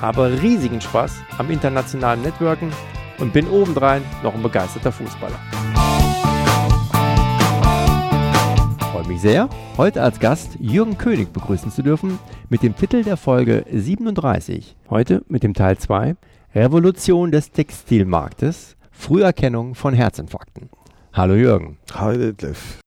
habe riesigen Spaß am internationalen Networken und bin obendrein noch ein begeisterter Fußballer. freue mich sehr, heute als Gast Jürgen König begrüßen zu dürfen mit dem Titel der Folge 37. Heute mit dem Teil 2 Revolution des Textilmarktes, Früherkennung von Herzinfarkten. Hallo Jürgen. Hi Detlef.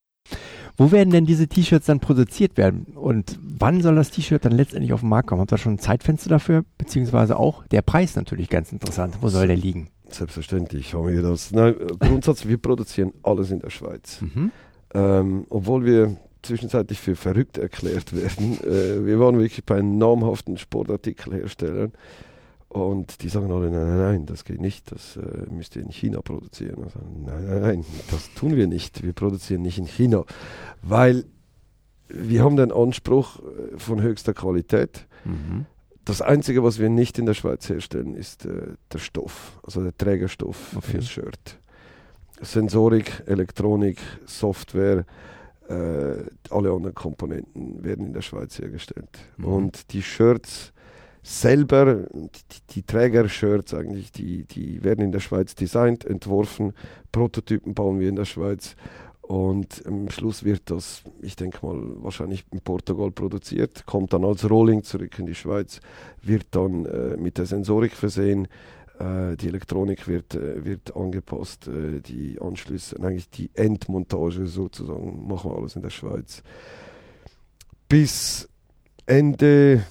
Wo werden denn diese T-Shirts dann produziert werden und wann soll das T-Shirt dann letztendlich auf den Markt kommen? Habt ihr schon ein Zeitfenster dafür? Beziehungsweise auch der Preis natürlich ganz interessant. Wo soll der liegen? Selbstverständlich haben wir das. Nein, Grundsatz, wir produzieren alles in der Schweiz. Mhm. Ähm, obwohl wir zwischenzeitlich für verrückt erklärt werden. Äh, wir waren wirklich bei einem namhaften Sportartikelherstellern und die sagen alle, nein, nein, nein, das geht nicht, das äh, müsst ihr in China produzieren. Also, nein, nein, nein, das tun wir nicht. Wir produzieren nicht in China, weil wir haben den Anspruch äh, von höchster Qualität. Mhm. Das Einzige, was wir nicht in der Schweiz herstellen, ist äh, der Stoff, also der Trägerstoff okay. fürs Shirt. Sensorik, Elektronik, Software, äh, alle anderen Komponenten werden in der Schweiz hergestellt. Mhm. Und die Shirts selber, die, die Träger-Shirts eigentlich, die, die werden in der Schweiz designt, entworfen, Prototypen bauen wir in der Schweiz und am Schluss wird das, ich denke mal, wahrscheinlich in Portugal produziert, kommt dann als Rolling zurück in die Schweiz, wird dann äh, mit der Sensorik versehen, äh, die Elektronik wird, äh, wird angepasst, äh, die Anschlüsse, eigentlich die Endmontage sozusagen, machen wir alles in der Schweiz. Bis Ende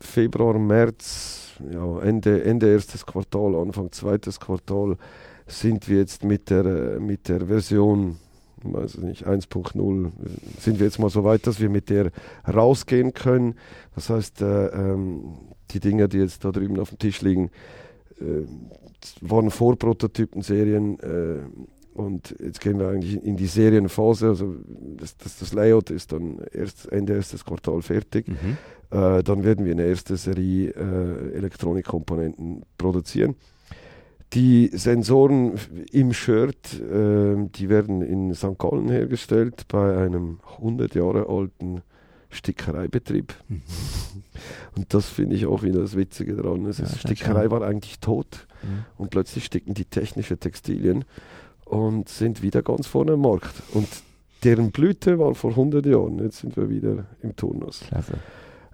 Februar, März, ja, Ende, Ende erstes Quartal, Anfang zweites Quartal sind wir jetzt mit der, mit der Version weiß nicht, 1.0 sind wir jetzt mal so weit, dass wir mit der rausgehen können. Das heißt, äh, ähm, die Dinge, die jetzt da drüben auf dem Tisch liegen, äh, waren Vorprototypen-Serien äh, und jetzt gehen wir eigentlich in die Serienphase. Also das, das, das Layout ist dann erst Ende erstes Quartal fertig. Mhm. Äh, dann werden wir eine erste Serie äh, Elektronikkomponenten produzieren. Die Sensoren im Shirt, äh, die werden in St. Gallen hergestellt bei einem 100 Jahre alten Stickereibetrieb. Mhm. Und das finde ich auch wieder das Witzige daran. Es ja, Stickerei war eigentlich tot mhm. und plötzlich sticken die technische Textilien und sind wieder ganz vorne am Markt. Und deren Blüte war vor 100 Jahren. Jetzt sind wir wieder im Turnus. Klasse.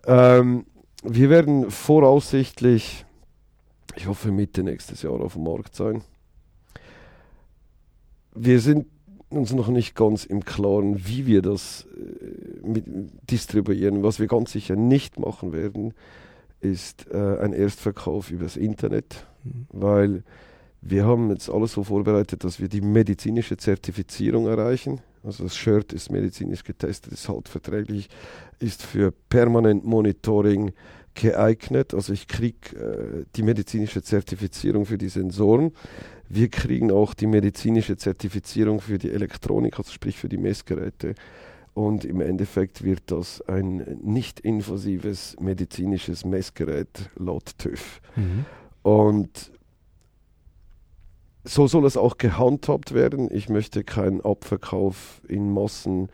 Ähm, wir werden voraussichtlich, ich hoffe Mitte nächstes Jahr auf dem Markt sein. Wir sind uns noch nicht ganz im Klaren, wie wir das äh, mit, distribuieren. Was wir ganz sicher nicht machen werden, ist äh, ein Erstverkauf übers Internet, mhm. weil wir haben jetzt alles so vorbereitet, dass wir die medizinische Zertifizierung erreichen. Also das Shirt ist medizinisch getestet, ist halt verträglich, ist für permanent Monitoring geeignet. Also ich kriege äh, die medizinische Zertifizierung für die Sensoren. Wir kriegen auch die medizinische Zertifizierung für die Elektronik, also sprich für die Messgeräte. Und im Endeffekt wird das ein nicht invasives medizinisches Messgerät laut TÜV. Mhm. Und so soll es auch gehandhabt werden. Ich möchte keinen Abverkauf in Massen.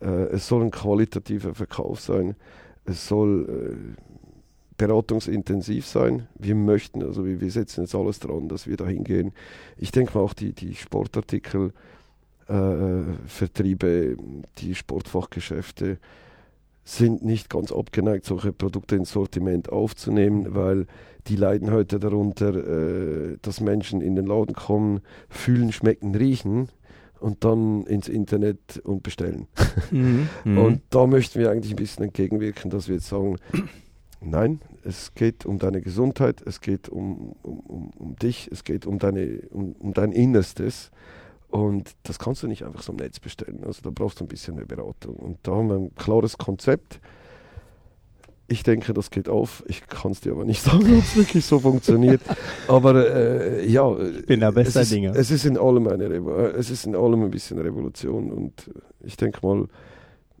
Äh, es soll ein qualitativer Verkauf sein. Es soll äh, beratungsintensiv sein. Wir möchten, also wir, wir setzen jetzt alles dran, dass wir da hingehen. Ich denke mal auch die, die Sportartikel, äh, die Sportfachgeschäfte sind nicht ganz abgeneigt, solche Produkte ins Sortiment aufzunehmen, weil die leiden heute darunter, äh, dass Menschen in den Laden kommen, fühlen, schmecken, riechen und dann ins Internet und bestellen. Mhm. und mhm. da möchten wir eigentlich ein bisschen entgegenwirken, dass wir jetzt sagen, Nein, es geht um deine Gesundheit, es geht um, um, um dich, es geht um, deine, um, um dein Innerstes. Und das kannst du nicht einfach so im Netz bestellen. Also da brauchst du ein bisschen eine Beratung. Und da haben wir ein klares Konzept. Ich denke, das geht auf. Ich kann es dir aber nicht sagen, ob es wirklich so funktioniert. Aber äh, ja, ich bin da bester es ist, Dinge. Es ist in allem eine Revo äh, es ist in allem ein bisschen Revolution und ich denke mal,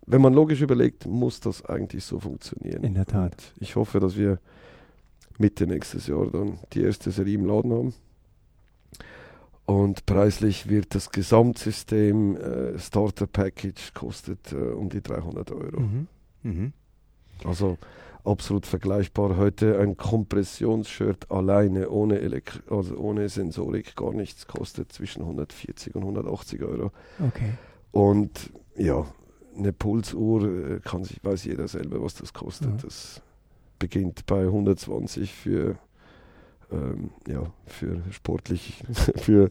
wenn man logisch überlegt, muss das eigentlich so funktionieren. In der Tat. Und ich hoffe, dass wir Mitte nächstes Jahr dann die erste Serie im Laden haben. Und preislich wird das Gesamtsystem äh, Starter Package kostet äh, um die 300 Euro. Mhm. Mhm. Also absolut vergleichbar. Heute ein Kompressionsshirt alleine ohne, Elek also ohne Sensorik gar nichts kostet zwischen 140 und 180 Euro. Okay. Und ja, eine Pulsuhr äh, kann sich, weiß jeder selber, was das kostet. Ja. Das beginnt bei 120 für ähm, ja, für sportlich, für,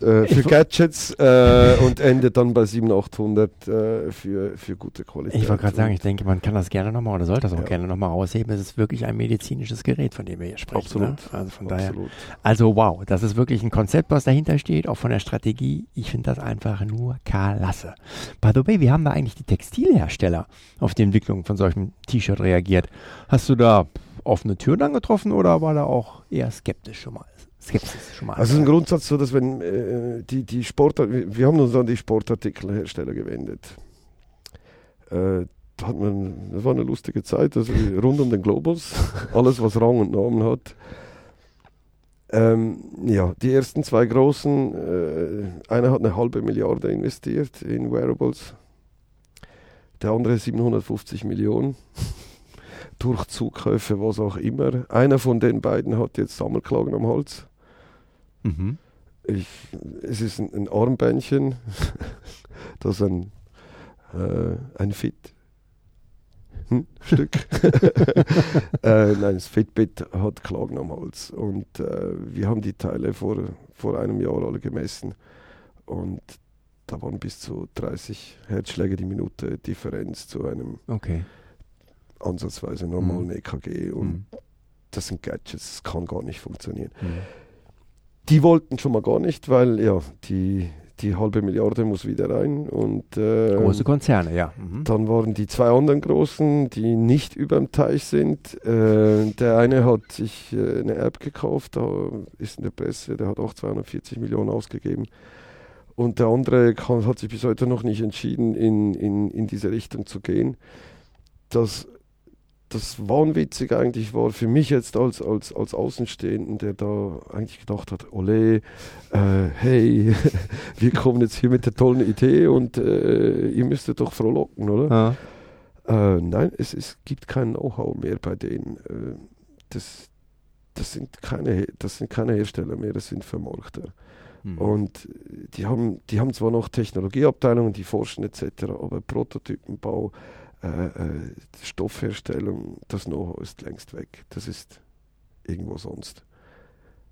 äh, für Gadgets äh, und endet dann bei 700, 800 äh, für, für gute Qualität. Ich wollte gerade sagen, ich denke, man kann das gerne nochmal oder sollte das auch Ja. gerne nochmal rausheben. Es ist wirklich ein medizinisches Gerät, von dem wir hier sprechen. Absolut. Ne? Also von daher. Absolut. Also wow, das ist wirklich ein Konzept, was dahinter steht, auch von der Strategie. Ich finde das einfach nur klasse. By the way, wie haben da eigentlich die Textilhersteller auf die Entwicklung von solchem T-Shirt reagiert? Hast du da offene Türen angetroffen oder war da auch eher skeptisch schon mal? Skepsis. Also es ist im Grundsatz so, dass wenn äh, die, die Sportart, wir wir haben uns an die Sportartikelhersteller gewendet. Äh, da hat man, das war eine lustige Zeit, also rund um den Globus, alles was Rang und Namen hat. Ähm, ja, die ersten zwei großen, äh, einer hat eine halbe Milliarde investiert in Wearables, der andere 750 Millionen durch Zukäufe, was auch immer. Einer von den beiden hat jetzt Sammelklagen am Hals. mhm. Ich, es ist ein, ein Armbändchen, das ein, äh, ein Fit hm, Stück. äh, nein, das Fitbit hat Klagen am Hals. Und äh, wir haben die Teile vor, vor einem Jahr alle gemessen. Und da waren bis zu 30 Herzschläge die Minute Differenz zu einem Okay. Ansatzweise normalen Mhm. EKG. Und Mhm. das sind Gadgets, das kann gar nicht funktionieren. Mhm. Die wollten schon mal gar nicht, weil ja, die, die halbe Milliarde muss wieder rein. Und äh, Große Konzerne, ja. Mhm. dann waren die zwei anderen großen, die nicht über dem Teich sind. Äh, der eine hat sich äh, eine App gekauft, da ist in der Presse, der hat auch 240 Millionen ausgegeben. Und der andere kann, hat sich bis heute noch nicht entschieden, in, in, in diese Richtung zu gehen. Das, das Wahnwitzige eigentlich war für mich jetzt als, als, als Außenstehenden, der da eigentlich gedacht hat, ole, äh, hey, wir kommen jetzt hier mit der tollen Idee und äh, ihr müsstet doch frohlocken, oder? Ja. Äh, nein, es, es gibt kein Know-how mehr bei denen. Äh, das, das, sind keine, das sind keine Hersteller mehr, das sind Vermarkter. Mhm. Und die haben, die haben zwar noch Technologieabteilungen, die forschen etc., aber Prototypenbau, äh, äh, Stoffherstellung, das Know-how ist längst weg. Das ist irgendwo sonst.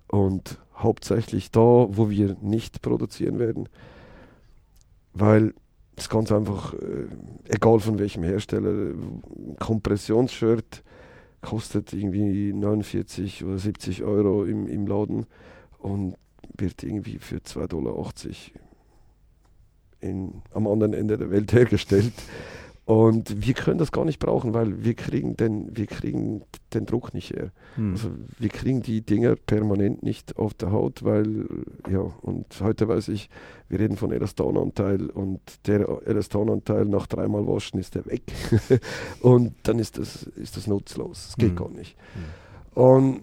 Und hauptsächlich da, wo wir nicht produzieren werden, weil es ganz einfach, äh, egal von welchem Hersteller, ein Kompressionsshirt kostet irgendwie 49 oder 70 Euro im, im Laden und wird irgendwie für 2,80 Dollar in, am anderen Ende der Welt hergestellt. Und wir können das gar nicht brauchen, weil wir kriegen den, wir kriegen den Druck nicht her. Mhm. Also wir kriegen die Dinger permanent nicht auf der Haut, weil, ja, und heute weiß ich, wir reden von Elastananteil und der Elastananteil nach dreimal waschen ist der weg. und dann ist das, ist das nutzlos. Das geht Mhm. gar nicht. Und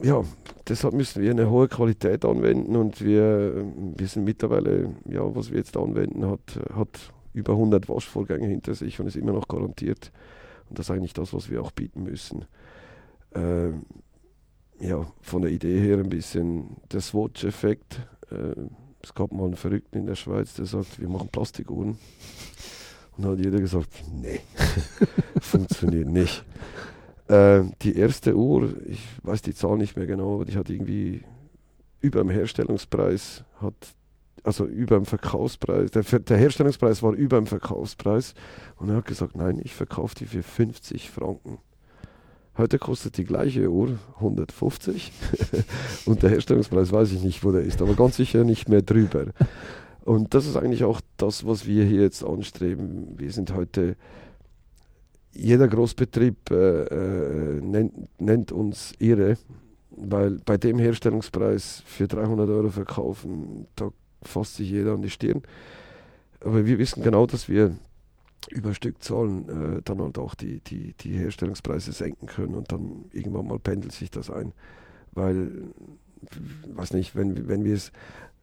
ja, deshalb müssen wir eine hohe Qualität anwenden und wir, wir sind mittlerweile, ja, was wir jetzt anwenden, hat, hat über 100 Waschvorgänge hinter sich und ist immer noch garantiert. Und das ist eigentlich das, was wir auch bieten müssen. Ähm, ja, von der Idee her ein bisschen der Swatch-Effekt. Äh, es gab mal einen Verrückten in der Schweiz, der sagt, wir machen Plastikuhren. Und hat jeder gesagt, nee, funktioniert nicht. Äh, die erste Uhr, ich weiß die Zahl nicht mehr genau, aber die hat irgendwie über dem Herstellungspreis, hat, also über dem Verkaufspreis, der, der Herstellungspreis war über dem Verkaufspreis und er hat gesagt, nein, ich verkaufe die für 50 Franken. Heute kostet die gleiche Uhr 150 und der Herstellungspreis weiß ich nicht, wo der ist, aber ganz sicher nicht mehr drüber. Und das ist eigentlich auch das, was wir hier jetzt anstreben. Wir sind heute jeder Großbetrieb äh, äh, nennt, nennt, uns irre, weil bei dem Herstellungspreis für 300 Euro verkaufen, da fasst sich jeder an die Stirn. Aber wir wissen genau, dass wir über Stückzahlen äh, dann halt auch die, die, die Herstellungspreise senken können und dann irgendwann mal pendelt sich das ein. Weil, weiß nicht, wenn, wenn wir es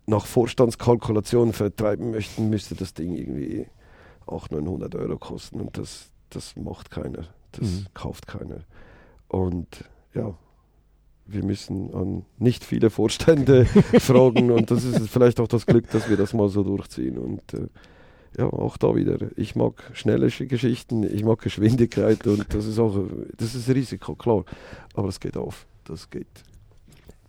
nach Vorstandskalkulationen vertreiben möchten, müsste das Ding irgendwie auch 900 Euro kosten und das, das macht keiner, das mhm. kauft keiner. Und ja, wir müssen an nicht viele Vorstände fragen und das ist vielleicht auch das Glück, dass wir das mal so durchziehen und äh, ja, auch da wieder. Ich mag schnelle Geschichten, ich mag Geschwindigkeit und das ist auch, das ist Risiko, klar. Aber es geht auf, das geht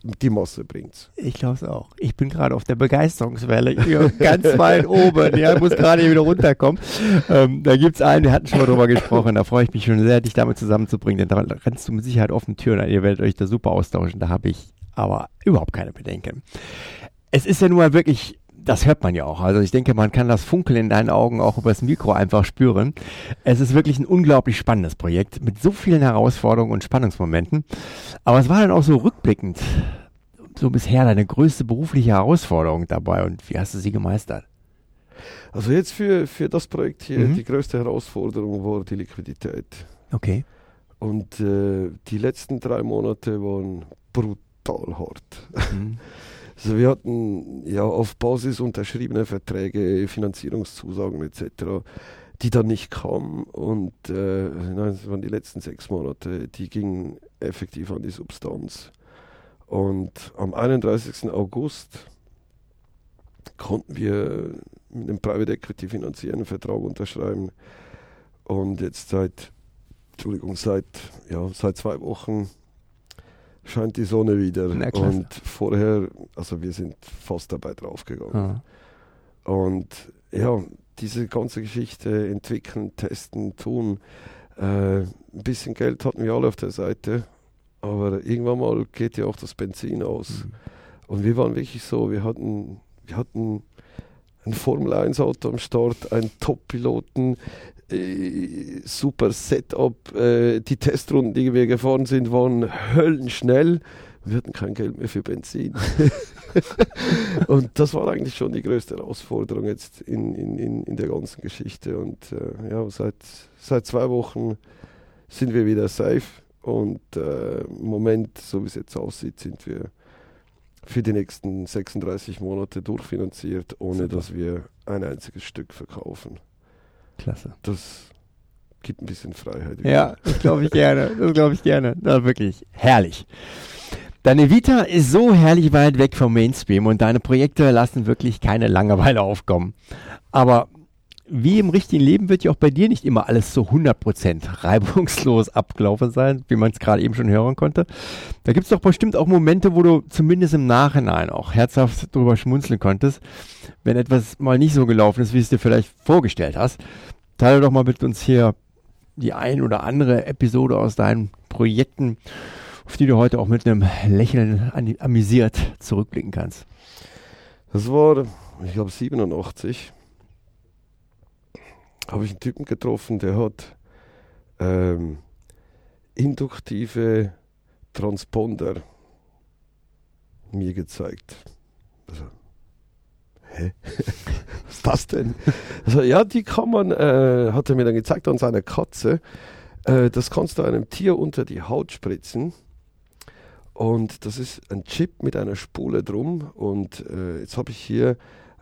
die Masse bringt. Ich glaube es auch. Ich bin gerade auf der Begeisterungswelle ganz weit oben. Ja, muss gerade wieder runterkommen. Ähm, da gibt es einen, wir hatten schon mal drüber gesprochen. Da freue ich mich schon sehr, dich damit zusammenzubringen, denn da rennst du mit Sicherheit offene Türen an. Ihr werdet euch da super austauschen. Da habe ich aber überhaupt keine Bedenken. Es ist ja nun mal wirklich das hört man ja auch. Also ich denke, man kann das Funkeln in deinen Augen auch über das Mikro einfach spüren. Es ist wirklich ein unglaublich spannendes Projekt mit so vielen Herausforderungen und Spannungsmomenten. Aber es war dann auch so rückblickend so bisher deine größte berufliche Herausforderung dabei und wie hast du sie gemeistert? Also jetzt für, für das Projekt hier, mhm. die größte Herausforderung war die Liquidität. Okay. Und äh, die letzten drei Monate waren brutal hart. Mhm. Also wir hatten ja auf Basis unterschriebener Verträge, Finanzierungszusagen etc., die dann nicht kamen. Und äh, nein, das waren die letzten sechs Monate, die gingen effektiv an die Substanz. Und am 31. August konnten wir mit einem Private Equity finanziellen Vertrag unterschreiben. Und jetzt seit, Entschuldigung, seit, ja, seit zwei Wochen scheint die Sonne wieder. Und vorher, also wir sind fast dabei draufgegangen. Ah. Und ja, diese ganze Geschichte entwickeln, testen, tun. Äh, ein bisschen Geld hatten wir alle auf der Seite, aber irgendwann mal geht ja auch das Benzin aus. Mhm. Und wir waren wirklich so, wir hatten, wir hatten ein Formel 1 Auto am Start, einen Top-Piloten, äh, super Setup. Äh, die Testrunden, die wir gefahren sind, waren höllenschnell. Wir hatten kein Geld mehr für Benzin. und das war eigentlich schon die größte Herausforderung jetzt in, in, in, der ganzen Geschichte. Und äh, ja, seit, seit zwei Wochen sind wir wieder safe. Und äh, im Moment, so wie es jetzt aussieht, sind wir für die nächsten 36 Monate durchfinanziert, ohne dass wir ein einziges Stück verkaufen. Klasse. Das gibt ein bisschen Freiheit. Ja, das glaube ich gerne. Das glaube ich gerne. Na, wirklich herrlich. Deine Vita ist so herrlich weit weg vom Mainstream und deine Projekte lassen wirklich keine Langeweile aufkommen. Aber wie im richtigen Leben wird ja auch bei dir nicht immer alles so 100% reibungslos abgelaufen sein, wie man es gerade eben schon hören konnte. Da gibt es doch bestimmt auch Momente, wo du zumindest im Nachhinein auch herzhaft drüber schmunzeln konntest, wenn etwas mal nicht so gelaufen ist, wie es dir vielleicht vorgestellt hast. Teile doch mal mit uns hier die ein oder andere Episode aus deinen Projekten, auf die du heute auch mit einem Lächeln amüsiert zurückblicken kannst. Das war, ich glaube, 87 habe ich einen Typen getroffen, der hat ähm, induktive Transponder mir gezeigt. Also, hä? Was ist das denn? Also, ja, die kann man, äh, hat er mir dann gezeigt an seiner Katze. Äh, das kannst du einem Tier unter die Haut spritzen. Und das ist ein Chip mit einer Spule drum. Und äh, jetzt habe ich hier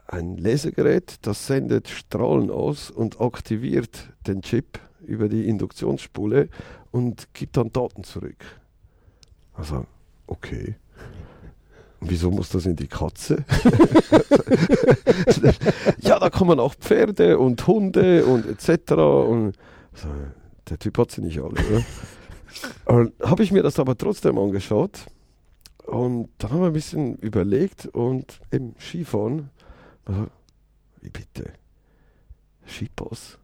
ein Lesegerät, das sendet Strahlen aus und aktiviert den Chip über die Induktionsspule und gibt dann Daten zurück. Also, okay. Wieso muss das in die Katze? ja, da kommen auch Pferde und Hunde und etc. Und also, der Typ hat sie nicht alle. Habe ich mir das aber trotzdem angeschaut und dann haben wir ein bisschen überlegt und im Skifahren wie bitte? Schippos?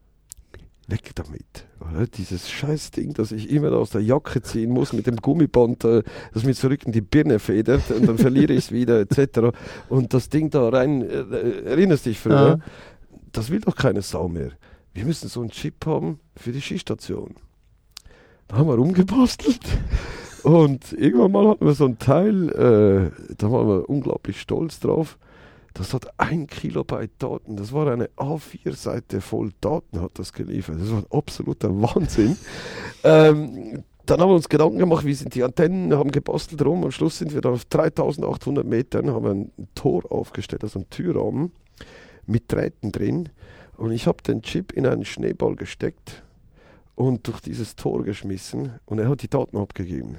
Weg damit. Oder? Dieses scheiß Ding, das ich immer aus der Jacke ziehen muss mit dem Gummiband, äh, das mir zurück in die Birne federt und dann verliere ich es wieder etc. Und das Ding da rein, äh, erinnerst dich früher? Ja. Das will doch keine Sau mehr. Wir müssen so einen Chip haben für die Skistation. Da haben wir rumgebastelt. Und irgendwann mal hatten wir so ein Teil, äh, da waren wir unglaublich stolz drauf. Das hat ein Kilobyte Daten. Das war eine A4-Seite voll Daten, hat das geliefert. Das war ein absoluter Wahnsinn. ähm, dann haben wir uns Gedanken gemacht, wie sind die Antennen, haben gebastelt rum. Am Schluss sind wir dann auf 3800 Metern, haben ein Tor aufgestellt, also einen Türrahmen mit Drähten drin. Und ich habe den Chip in einen Schneeball gesteckt und durch dieses Tor geschmissen und er hat die Daten abgegeben.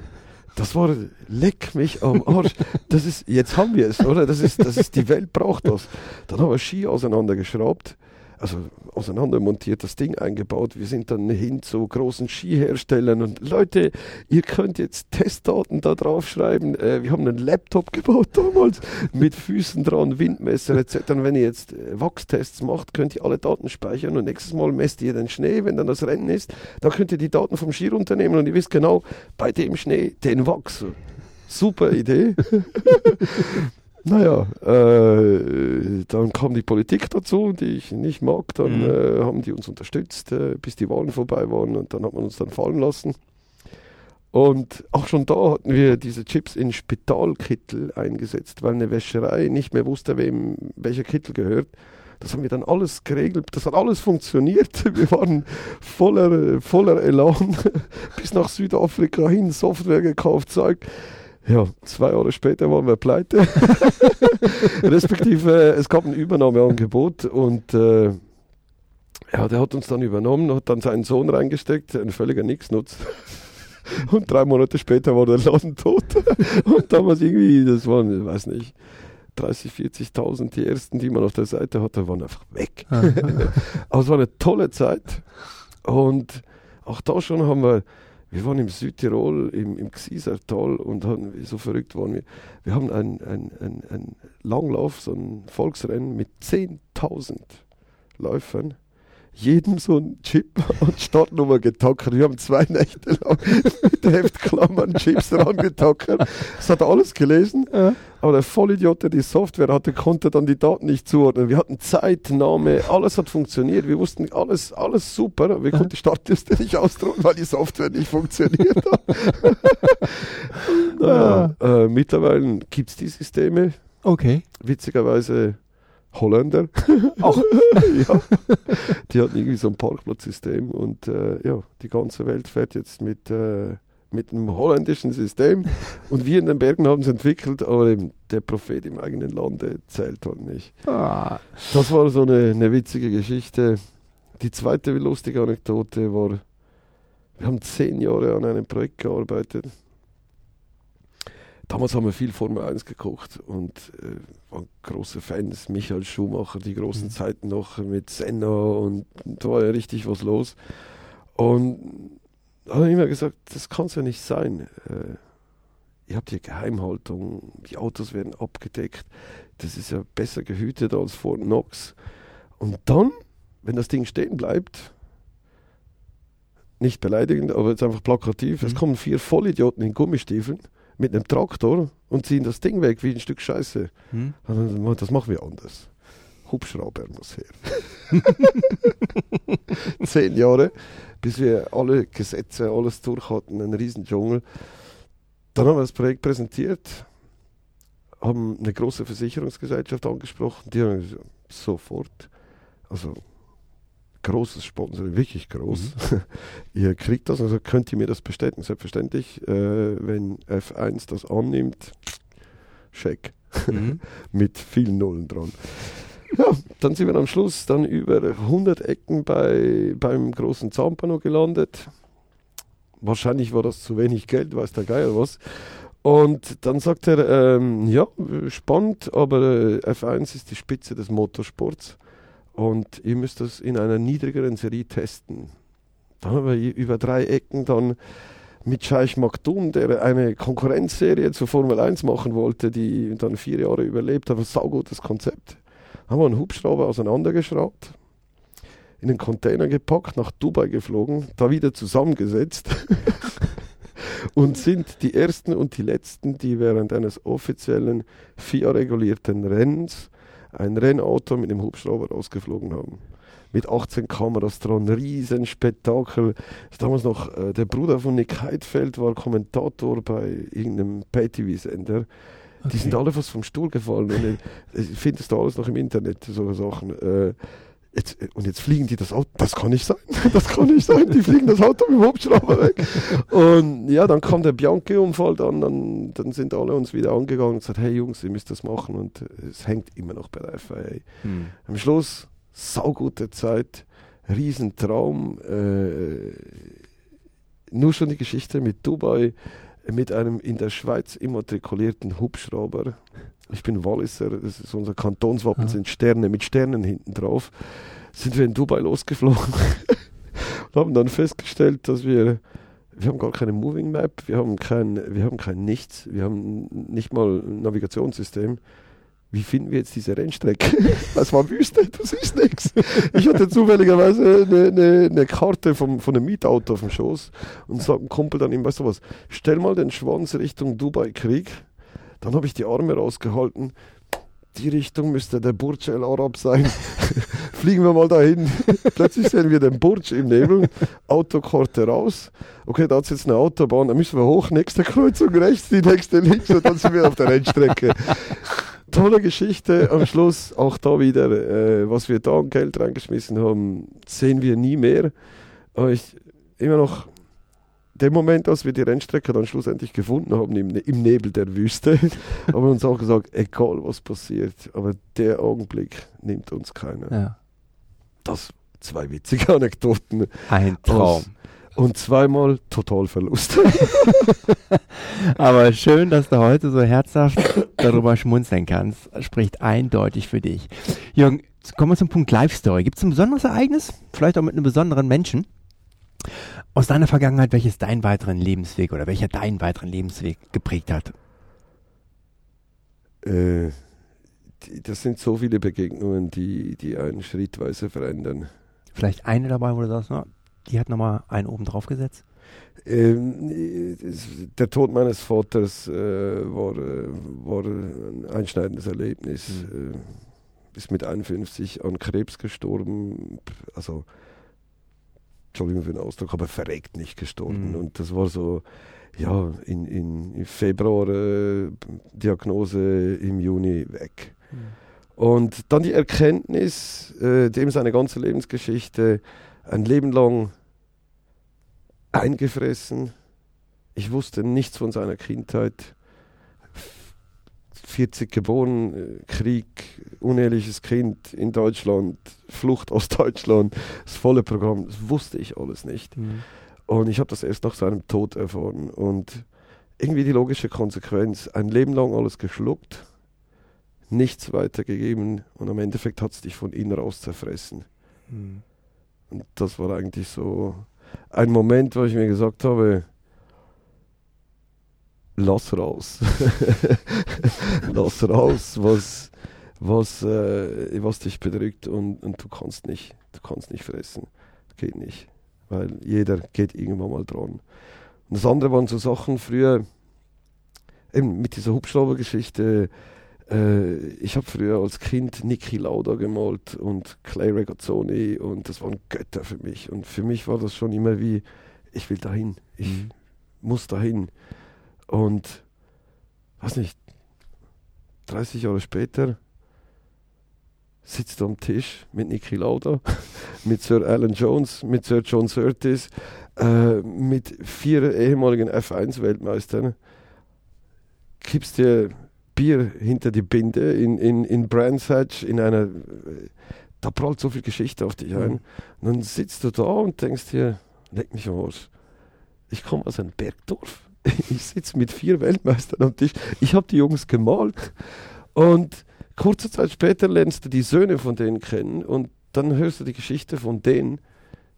Das war leck mich am Arsch. Das ist, jetzt haben wir es, oder? Das ist, das ist, die Welt braucht das. Dann haben wir Ski auseinandergeschraubt also auseinander montiert, das Ding eingebaut. Wir sind dann hin zu großen Skiherstellern und Leute, ihr könnt jetzt Testdaten da drauf schreiben. Äh, wir haben einen Laptop gebaut damals mit Füßen dran, Windmesser etc. Und wenn ihr jetzt äh, Wachstests macht, könnt ihr alle Daten speichern und nächstes Mal messt ihr den Schnee, wenn dann das Rennen ist. Da könnt ihr die Daten vom Ski runternehmen und ihr wisst genau, bei dem Schnee den Wachs. Super Idee. Naja, äh, dann kam die Politik dazu, die ich nicht mag. Dann mhm. äh, haben die uns unterstützt, äh, bis die Wahlen vorbei waren und dann hat man uns dann fallen lassen. Und auch schon da hatten wir diese Chips in Spitalkittel eingesetzt, weil eine Wäscherei nicht mehr wusste, wem welcher Kittel gehört. Das haben wir dann alles geregelt, das hat alles funktioniert. Wir waren voller, voller Elan bis nach Südafrika hin, Software gekauft, Zeug. Ja, zwei Jahre später waren wir pleite. Respektive, es gab ein Übernahmeangebot und äh, ja, der hat uns dann übernommen, hat dann seinen Sohn reingesteckt, ein völliger Nichtsnutz. Und drei Monate später war der Laden tot. Und damals irgendwie, das waren, ich weiß nicht, 30, 40.000, die ersten, die man auf der Seite hatte, waren einfach weg. Aber es war eine tolle Zeit. Und auch da schon haben wir wir waren im Südtirol, im, im Xiesertal und haben, so verrückt waren wir. Wir haben einen ein, ein Langlauf, so ein Volksrennen mit 10.000 Läufern jedem so ein Chip und Startnummer getackert. Wir haben zwei Nächte lang mit Heftklammern Chips dran getackert. Das hat alles gelesen, ja. aber der Vollidiot, der die Software hatte, konnte dann die Daten nicht zuordnen. Wir hatten Zeit, Name, alles hat funktioniert. Wir wussten alles, alles super. Wir konnten die Startliste nicht ausdrucken, weil die Software nicht funktioniert hat. naja, ja. äh, mittlerweile gibt es die Systeme. Okay. Witzigerweise Holländer. Auch. ja. Die hatten irgendwie so ein Parkplatzsystem und äh, ja, die ganze Welt fährt jetzt mit, äh, mit einem holländischen System und wir in den Bergen haben es entwickelt, aber eben der Prophet im eigenen Lande zählt halt nicht. Ah. Das war so eine, eine witzige Geschichte. Die zweite lustige Anekdote war, wir haben zehn Jahre an einem Projekt gearbeitet Damals haben wir viel Formel 1 geguckt und äh, waren große Fans. Michael Schumacher, die großen mhm. Zeiten noch mit Senna und da war ja richtig was los. Und da habe ich immer gesagt, das kann es ja nicht sein. Äh, ihr habt hier Geheimhaltung, die Autos werden abgedeckt. Das ist ja besser gehütet als Fort Knox. Und dann, wenn das Ding stehen bleibt, nicht beleidigend, aber jetzt einfach plakativ, mhm. es kommen vier Vollidioten in Gummistiefeln mit einem Traktor und ziehen das Ding weg wie ein Stück Scheiße. Hm. Das machen wir anders. Hubschrauber muss her. Zehn Jahre, bis wir alle Gesetze, alles durch hatten, einen riesen Dschungel. Dann haben wir das Projekt präsentiert, haben eine große Versicherungsgesellschaft angesprochen, die haben gesagt, sofort, also großes Sponsoring, wirklich groß. Mhm. ihr kriegt das, also könnt ihr mir das bestätigen? Selbstverständlich, äh, wenn F1 das annimmt, Check. Mhm. Mit vielen Nullen dran. Ja, dann sind wir am Schluss dann über 100 Ecken bei, beim großen Zampano gelandet. Wahrscheinlich war das zu wenig Geld, weiß der Geier was. Und dann sagt er, ähm, ja, spannend, aber äh, F1 ist die Spitze des Motorsports. Und ihr müsst das in einer niedrigeren Serie testen. Dann haben wir über drei Ecken dann mit Scheich Maktoum, der eine Konkurrenzserie zur Formel 1 machen wollte, die dann vier Jahre überlebt hat. Ein saugutes Konzept. Haben wir einen Hubschrauber auseinandergeschraubt, in den Container gepackt, nach Dubai geflogen, da wieder zusammengesetzt und sind die ersten und die letzten, die während eines offiziellen FIA-regulierten Rennens ein Rennauto mit dem Hubschrauber rausgeflogen haben. Mit 18 Kameras dran, riesen Spektakel. Damals noch äh, der Bruder von Nick Heidfeld war Kommentator bei irgendeinem Pay-TV-Sender. Okay. Die sind alle fast vom Stuhl gefallen. Und ich finde es da alles noch im Internet, so Sachen. Äh, Jetzt, und jetzt fliegen die das Auto, das kann nicht sein, das kann nicht sein, die fliegen das Auto mit dem Hubschrauber weg. Und ja, dann kam der Bianchi-Unfall, dann, dann, dann sind alle uns wieder angegangen und gesagt, hey Jungs, ihr müsst das machen und es hängt immer noch bei der FIA. Hm. Am Schluss, saugute Zeit, Riesentraum, äh, nur schon die Geschichte mit Dubai, mit einem in der Schweiz immatrikulierten Hubschrauber, ich bin Walliser, das ist unser Kantonswappen, ja. sind Sterne mit Sternen hinten drauf, sind wir in Dubai losgeflogen und haben dann festgestellt, dass wir, wir haben gar keine Moving Map, wir haben kein, wir haben kein Nichts, wir haben nicht mal ein Navigationssystem. Wie finden wir jetzt diese Rennstrecke? Es war Wüste, das ist nichts. Ich hatte zufälligerweise eine, eine, eine, Karte vom, von einem Mietauto auf dem Schoß und sagt ein Kumpel dann ihm, weißt du was, stell mal den Schwanz Richtung Dubai Krieg dann habe ich die Arme rausgehalten. Die Richtung müsste der Burj El Arab sein. Fliegen wir mal dahin. Plötzlich sehen wir den Burj im Nebel. Autokorte raus. Okay, da es jetzt eine Autobahn. Da müssen wir hoch. Nächste Kreuzung rechts, die nächste links. Und dann sind wir auf der Rennstrecke. Tolle Geschichte. Am Schluss auch da wieder, äh, was wir da an Geld reingeschmissen haben, sehen wir nie mehr. Aber ich immer noch dem Moment, als wir die Rennstrecke dann schlussendlich gefunden haben, im, im Nebel der Wüste, haben wir uns auch gesagt, egal was passiert, aber der Augenblick nimmt uns keiner. Ja. Das zwei witzige Anekdoten. Ein Traum. Aus, und zweimal Totalverlust. aber schön, dass du heute so herzhaft darüber schmunzeln kannst. Spricht eindeutig für dich. Jürgen, kommen wir zum Punkt Live Story. Gibt es ein besonderes Ereignis? Vielleicht auch mit einem besonderen Menschen? Aus deiner Vergangenheit, welches deinen weiteren Lebensweg oder welcher deinen weiteren Lebensweg geprägt hat? Äh, das sind so viele Begegnungen, die, die einen schrittweise verändern. Vielleicht eine dabei, wo du sagst, na, die hat nochmal einen oben drauf gesetzt? Ähm, der Tod meines Vaters äh, war, äh, war ein einschneidendes Erlebnis. Mhm. Äh, ist mit 51 an Krebs gestorben. Also Entschuldigung für den Ausdruck, aber verreckt nicht gestorben. Mhm. Und das war so, ja, in, in, in Februar äh, Diagnose, im Juni weg. Mhm. Und dann die Erkenntnis, äh, dem seine ganze Lebensgeschichte ein Leben lang eingefressen. Ich wusste nichts von seiner Kindheit. 40 geboren, äh, Krieg, uneheliches Kind in Deutschland, Flucht aus Deutschland, das volle Programm, das wusste ich alles nicht. Mhm. Und ich habe das erst nach seinem Tod erfahren. Und irgendwie die logische Konsequenz, ein Leben lang alles geschluckt, nichts weitergegeben und am Endeffekt hat es dich von innen raus zerfressen. Mhm. Und das war eigentlich so ein Moment, wo ich mir gesagt habe, lass raus. lass raus, was, was, äh, was dich bedrückt und, und du kannst nicht, du kannst nicht fressen. Geht nicht. Weil jeder geht irgendwann mal dran. Und das andere waren so Sachen früher, eben mit dieser Hubschraubergeschichte, äh, ich habe früher als Kind Niki Lauda gemalt und Clay Regazzoni und das waren Götter für mich. Und für mich war das schon immer wie, ich will dahin, ich mhm. muss dahin. Und, weiß nicht, 30 Jahre später sitzt du am Tisch mit Niki Lauda, mit Sir Alan Jones, mit Sir John Surtees, äh, mit vier ehemaligen F1-Weltmeistern, kippst dir Bier hinter die Binde in, in, in Brands Hatch, in einer, da prallt so viel Geschichte auf dich ein. Mhm. Und dann sitzt du da und denkst dir, leck mich am Arsch. Ich komme aus einem Bergdorf ich sitze mit vier Weltmeistern am Tisch. Ich habe die Jungs gemalt und kurze Zeit später lernst du die Söhne von denen kennen und dann hörst du die Geschichte von denen,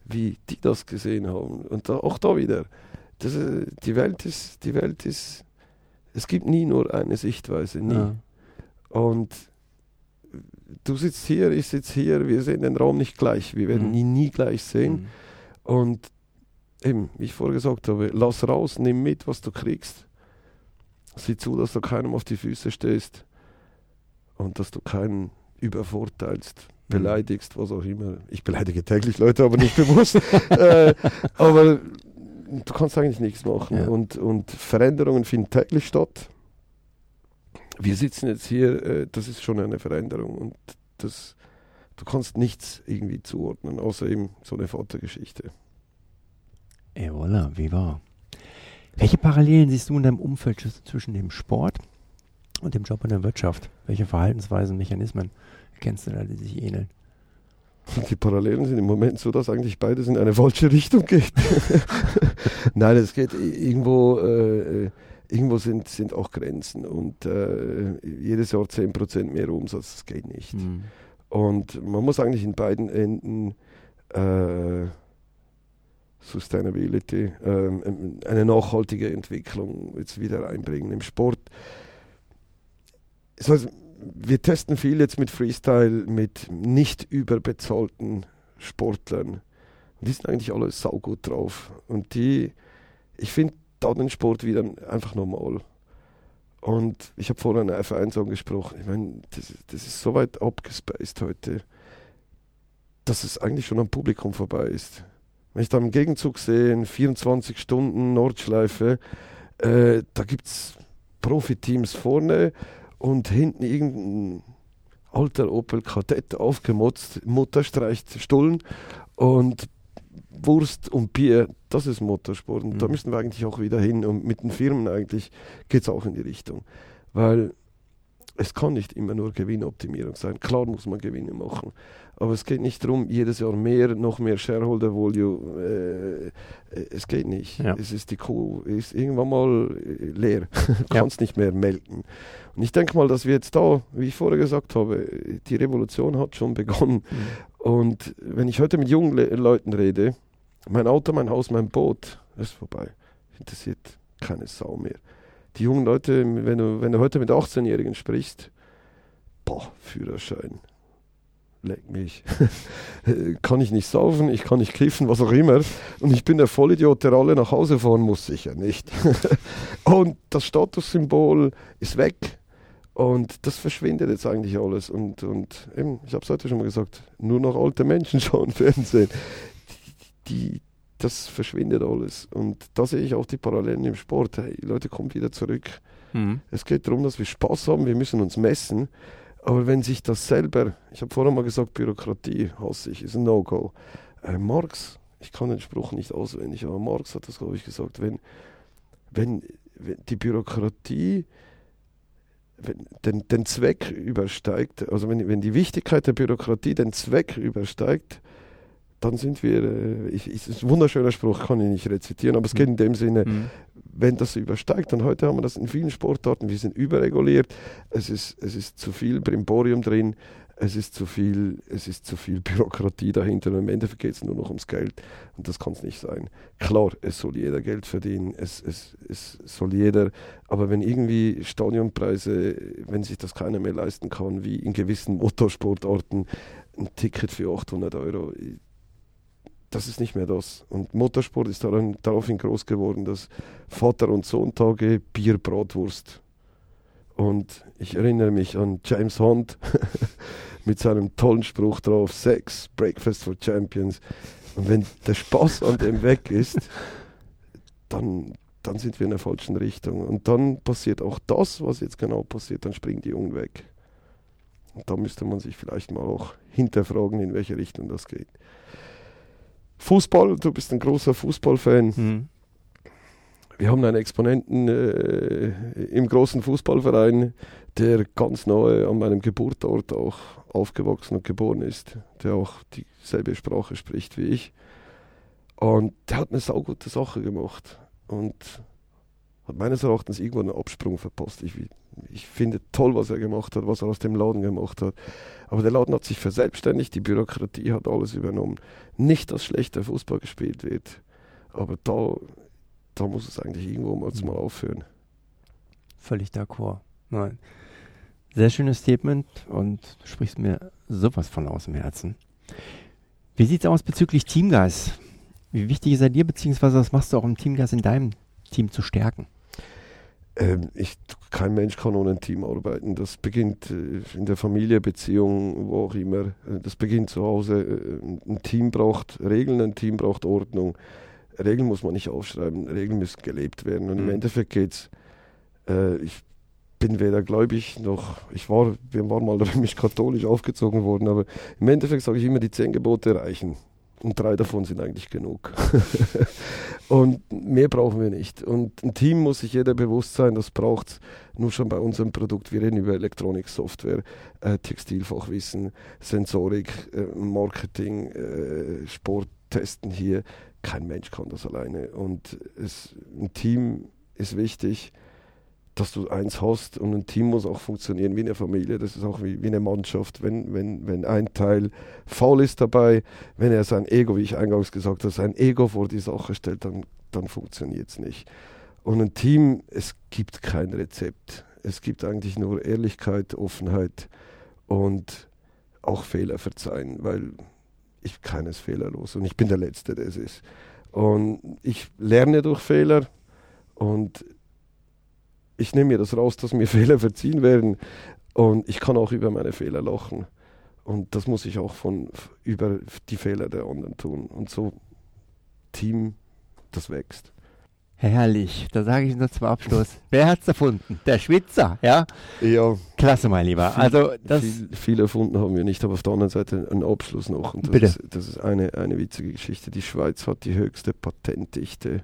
wie die das gesehen haben. Und da, auch da wieder, das, äh, die Welt ist, die Welt ist, es gibt nie nur eine Sichtweise, nie. Ja. Und du sitzt hier, ich sitze hier, wir sehen den Raum nicht gleich, wir werden mhm. ihn nie gleich sehen. Mhm. Und eben, wie ich vorher gesagt habe, lass raus, nimm mit, was du kriegst. Sieh zu, dass du keinem auf die Füße stehst und dass du keinen übervorteilst, beleidigst, was auch immer. Ich beleidige täglich Leute, aber nicht bewusst. äh, aber du kannst eigentlich nichts machen. Ja. Und, und Veränderungen finden täglich statt. Wir sitzen jetzt hier, äh, das ist schon eine Veränderung und das, du kannst nichts irgendwie zuordnen, außer eben so eine Vatergeschichte. Et voilà, wie war. Welche Parallelen siehst du in deinem Umfeld zwischen- dem Sport und dem Job in der Wirtschaft? Welche Verhaltensweisen, Mechanismen kennst du da, die sich ähneln? Die Parallelen sind im Moment so, dass eigentlich beides in eine falsche Richtung geht. Nein, es geht irgendwo, äh, irgendwo sind, sind auch Grenzen und äh, jedes Jahr 10% mehr Umsatz, das geht nicht. Hm. Und man muss eigentlich in beiden Enden äh, Sustainability, ähm, eine nachhaltige Entwicklung jetzt wieder einbringen im Sport. Heißt, wir testen viel jetzt mit Freestyle, mit nicht überbezahlten Sportlern. Die sind eigentlich alle saugut drauf. Und die, ich finde da den Sport wieder einfach normal. Und ich habe vorhin eine F1 angesprochen. Ich meine, das, das ist so weit abgespaced heute, dass es eigentlich schon am Publikum vorbei ist. Wenn ich da im Gegenzug sehe, in 24 Stunden Nordschleife, äh, da gibt es Profiteams vorne und hinten irgendein alter Opel Kadett aufgemotzt, Mutter streicht Stullen und Wurst und Bier, das ist Motorsport. Und da Mhm. müssen wir eigentlich auch wieder hin. Und mit den Firmen eigentlich geht es auch in die Richtung. Weil es kann nicht immer nur Gewinnoptimierung sein. Klar muss man Gewinne machen. Aber es geht nicht darum, jedes Jahr mehr, noch mehr Shareholder Volume. Äh, äh, es geht nicht. Ja. Es ist die Kuh, ist irgendwann mal äh, leer. Kannst nicht mehr melken. Und ich denke mal, dass wir jetzt da, wie ich vorher gesagt habe, die Revolution hat schon begonnen. Hm. Und wenn ich heute mit jungen Le Leuten rede, mein Auto, mein Haus, mein Boot, ist vorbei. Interessiert keine Sau mehr. Die jungen Leute, wenn du, wenn du heute mit 18-Jährigen sprichst, boah, Führerschein, leck mich. kann ich nicht saufen, ich kann nicht kiffen, was auch immer. Und ich bin der Vollidiot, der alle nach Hause fahren muss, sicher nicht. Und das Statussymbol ist weg. Und das verschwindet jetzt eigentlich alles. Und, und eben, ich habe es heute schon mal gesagt, nur noch alte Menschen schauen Fernsehen. Die, das verschwindet alles. Und da sehe ich auch die Parallelen im Sport. Hey, Leute, kommt wieder zurück. Hm. Es geht darum, dass wir Spaß haben, wir müssen uns messen. Aber wenn sich das selber, ich habe vorher mal gesagt, Bürokratie hasse ich, ist ein No-Go. Äh, Marx, ich kann den Spruch nicht auswendig, aber Marx hat das, glaube ich, gesagt, wenn, wenn, wenn die Bürokratie den, den Zweck übersteigt, also wenn, wenn die Wichtigkeit der Bürokratie den Zweck übersteigt, dann sind wir, äh, ich, ich, ist ein wunderschöner Spruch, kann ich nicht rezitieren, aber es geht in dem Sinne, Hm. wenn das übersteigt, und heute haben wir das in vielen Sportarten, wir sind überreguliert, es ist, es ist zu viel Brimborium drin, es ist zu viel, es ist zu viel Bürokratie dahinter und im Endeffekt geht es nur noch ums Geld und das kann es nicht sein. Klar, es soll jeder Geld verdienen, es, es, es soll jeder, aber wenn irgendwie Stadionpreise, wenn sich das keiner mehr leisten kann, wie in gewissen Motorsportarten, ein Ticket für 800 Euro, das ist nicht mehr das. Und Motorsport ist daran, daraufhin groß geworden, dass Vater- und Sohntage Bier, Bratwurst. Und ich erinnere mich an James Hunt mit seinem tollen Spruch drauf, Sex, Breakfast for Champions. Und wenn der Spaß an dem weg ist, dann, dann sind wir in der falschen Richtung. Und dann passiert auch das, was jetzt genau passiert, dann springen die Jungen weg. Und da müsste man sich vielleicht mal auch hinterfragen, in welche Richtung das geht. Fußball, du bist ein großer Fußballfan. Hm. Wir haben einen Exponenten äh, im großen Fußballverein, der ganz nahe an meinem Geburtsort auch aufgewachsen und geboren ist, der auch dieselbe Sprache spricht wie ich. Und der hat eine saugute Sache gemacht und hat meines Erachtens irgendwo einen Absprung verpasst. Ich, ich finde toll, was er gemacht hat, was er aus dem Laden gemacht hat. Aber der Laden hat sich verselbstständigt, die Bürokratie hat alles übernommen. Nicht, dass schlechter Fußball gespielt wird, aber da, da muss es eigentlich irgendwo mal, mal aufhören. Völlig d'accord. Nein. Sehr schönes Statement und du sprichst mir sowas von aus dem Herzen. Wie sieht es aus bezüglich Teamgeist? Wie wichtig ist er dir, beziehungsweise was machst du auch im Teamgeist in deinem Team zu stärken? Ähm, ich, kein Mensch kann ohne ein Team arbeiten. Das beginnt äh, in der Familie, Beziehung, wo auch immer. Das beginnt zu Hause. Äh, ein Team braucht Regeln, ein Team braucht Ordnung. Regeln muss man nicht aufschreiben, Regeln müssen gelebt werden. Und mhm. im Endeffekt geht es, äh, ich bin weder gläubig noch, ich war, wir waren mal römisch-katholisch aufgezogen worden, aber im Endeffekt sage ich immer, die zehn Gebote reichen. Und drei davon sind eigentlich genug. und mehr brauchen wir nicht. Und ein Team muss sich jeder bewusst sein, das braucht es nur schon bei unserem Produkt. Wir reden über Elektronik, Software, äh, Textilfachwissen, Sensorik, äh, Marketing, äh, Sport hier. Kein Mensch kann das alleine. Und es, ein Team ist wichtig dass du eins hast und ein Team muss auch funktionieren wie eine Familie. Das ist auch wie, wie eine Mannschaft. Wenn, wenn, wenn ein Teil faul ist dabei, wenn er sein Ego, wie ich eingangs gesagt habe, sein Ego vor die Sache stellt, dann, dann funktioniert es nicht. Und ein Team, es gibt kein Rezept. Es gibt eigentlich nur Ehrlichkeit, Offenheit und auch Fehler verzeihen, weil ich keines fehlerlos und ich bin der Letzte, der es ist. Und ich lerne durch Fehler und ich nehme mir das raus, dass mir Fehler verziehen werden und ich kann auch über meine Fehler lachen. Und das muss ich auch von über die Fehler der anderen tun. Und so Team, das wächst. Herrlich, da sage ich nur zum Abschluss. Wer hat es erfunden? Der Schwitzer, ja? Ja. Klasse, mein Lieber. Viel, also das viel, viel, erfunden haben wir nicht, aber auf der anderen Seite einen Abschluss noch. Und das Bitte. Ist, das ist eine, eine witzige Geschichte. Die Schweiz hat die höchste Patentdichte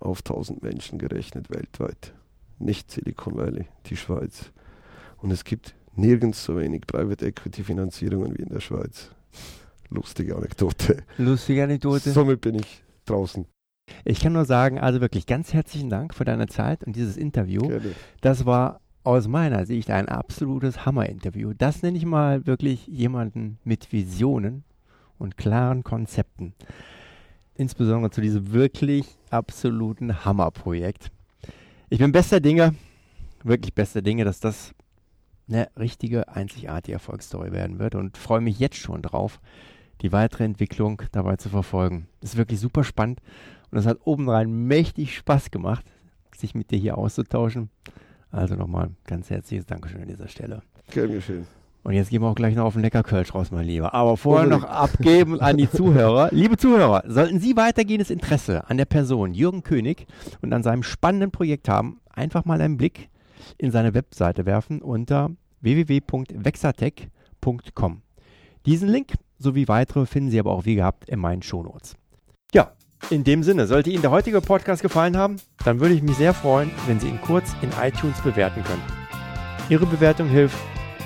auf 1000 Menschen gerechnet weltweit nicht Silicon Valley, die Schweiz. Und es gibt nirgends so wenig Private Equity Finanzierungen wie in der Schweiz. Lustige Anekdote. Lustige Anekdote. Somit bin ich draußen. Ich kann nur sagen, also wirklich ganz herzlichen Dank für deine Zeit und dieses Interview. Gerne. Das war aus meiner Sicht ein absolutes Hammer-Interview. Das nenne ich mal wirklich jemanden mit Visionen und klaren Konzepten. Insbesondere zu diesem wirklich absoluten Hammerprojekt. Ich bin bester Dinge, wirklich bester Dinge, dass das eine richtige, einzigartige Erfolgsstory werden wird und freue mich jetzt schon drauf, die weitere Entwicklung dabei zu verfolgen. Das ist wirklich super spannend und es hat obendrein mächtig Spaß gemacht, sich mit dir hier auszutauschen. Also nochmal ganz herzliches Dankeschön an dieser Stelle. Gern geschehen. Und jetzt gehen wir auch gleich noch auf den Lecker Kölsch raus, mein Lieber. Aber vorher noch abgeben an die Zuhörer. Liebe Zuhörer, sollten Sie weitergehendes Interesse an der Person Jürgen König und an seinem spannenden Projekt haben, einfach mal einen Blick in seine Webseite werfen unter www.vexatech.com. Diesen Link sowie weitere finden Sie aber auch wie gehabt in meinen Shownotes. Ja, in dem Sinne, sollte Ihnen der heutige Podcast gefallen haben, dann würde ich mich sehr freuen, wenn Sie ihn kurz in iTunes bewerten können. Ihre Bewertung hilft,